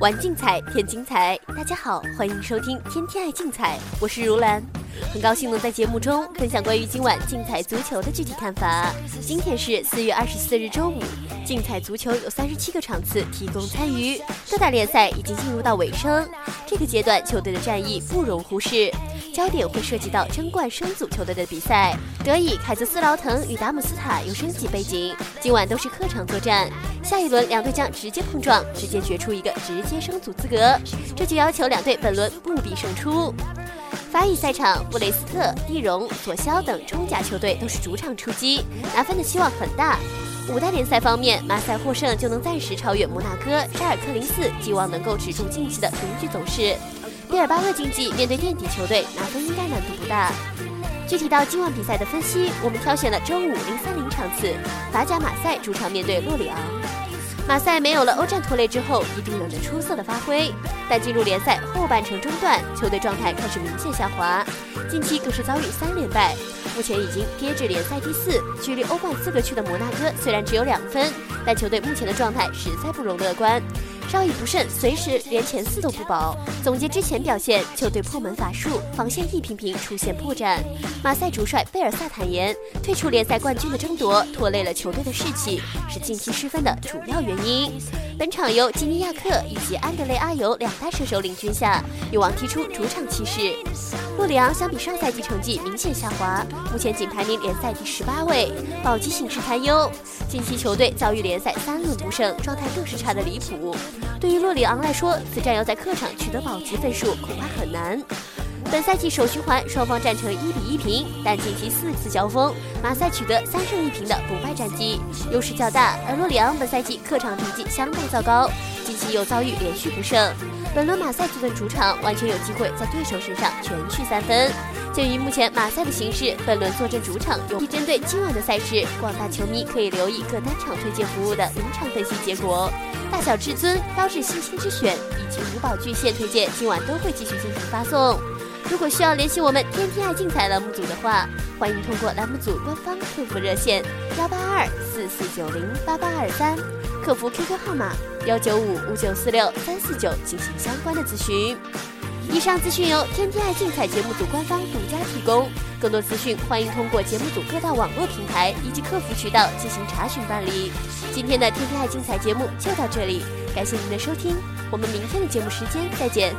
玩竞彩，添精彩。大家好，欢迎收听《天天爱竞彩》，我是如兰，很高兴能在节目中分享关于今晚竞彩足球的具体看法。今天是四月二十四日周五，竞彩足球有三十七个场次提供参与，各大联赛已经进入到尾声。这个阶段球队的战役不容忽视，焦点会涉及到争冠升组球队的比赛。德乙凯泽斯劳滕与达姆斯塔有升级背景，今晚都是客场作战。下一轮两队将直接碰撞，直接决出一个直接升组资格。这就要求两队本轮不必胜出。法乙赛场，布雷斯特、蒂荣、索肖等中甲球队都是主场出击，拿分的希望很大。五大联赛方面，马赛获胜就能暂时超越摩纳哥、沙尔克零四，寄望能够止住近期的平局走势。毕尔巴鄂竞技面对垫底球队，拿分应该难度不大。具体到今晚比赛的分析，我们挑选了周五零三零场次，法甲马赛主场面对洛里昂。马赛没有了欧战拖累之后，一定有着出色的发挥，但进入联赛后半程中段，球队状态开始明显下滑，近期更是遭遇三连败，目前已经跌至联赛第四，距离欧冠资格区的摩纳哥虽然只有两分，但球队目前的状态实在不容乐观。稍一不慎，随时连前四都不保。总结之前表现，球队破门乏术，防线一频频出现破绽。马赛主帅贝尔萨坦言，退出联赛冠军的争夺拖累了球队的士气，是近期失分的主要原因。本场由吉尼亚克以及安德雷阿尤两大射手领军下，有望踢出主场气势。洛里昂相比上赛季成绩明显下滑，目前仅排名联赛第十八位，保级形势堪忧。近期球队遭遇联赛三轮不胜，状态更是差得离谱。对于洛里昂来说，此战要在客场取得保级分数恐怕很难。本赛季首循环双方战成一比一平，但近期四次交锋，马赛取得三胜一平的不败战绩，优势较大。而洛里昂本赛季客场成绩相对糟糕，近期又遭遇连续不胜。本轮马赛坐镇主场，完全有机会在对手身上全取三分。鉴于目前马赛的形势，本轮坐镇主场，有针对今晚的赛事，广大球迷可以留意各单场推荐服务的临场分析结果。大小至尊、标志新星之选以及五宝巨献推荐，今晚都会继续进行发送。如果需要联系我们天天爱竞彩栏目组的话，欢迎通过栏目组官方客服热线幺八二四四九零八八二三，客服 QQ 号码幺九五五九四六三四九进行相关的咨询。以上资讯由天天爱竞彩节目组官方独家提供，更多资讯欢迎通过节目组各大网络平台以及客服渠道进行查询办理。今天的天天爱竞彩节目就到这里，感谢您的收听，我们明天的节目时间再见。